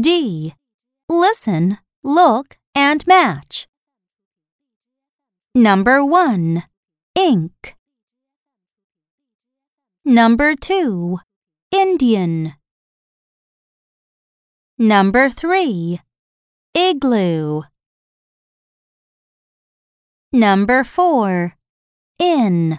D. Listen, look, and match. Number 1. Ink. Number 2. Indian. Number 3. Igloo. Number 4. In.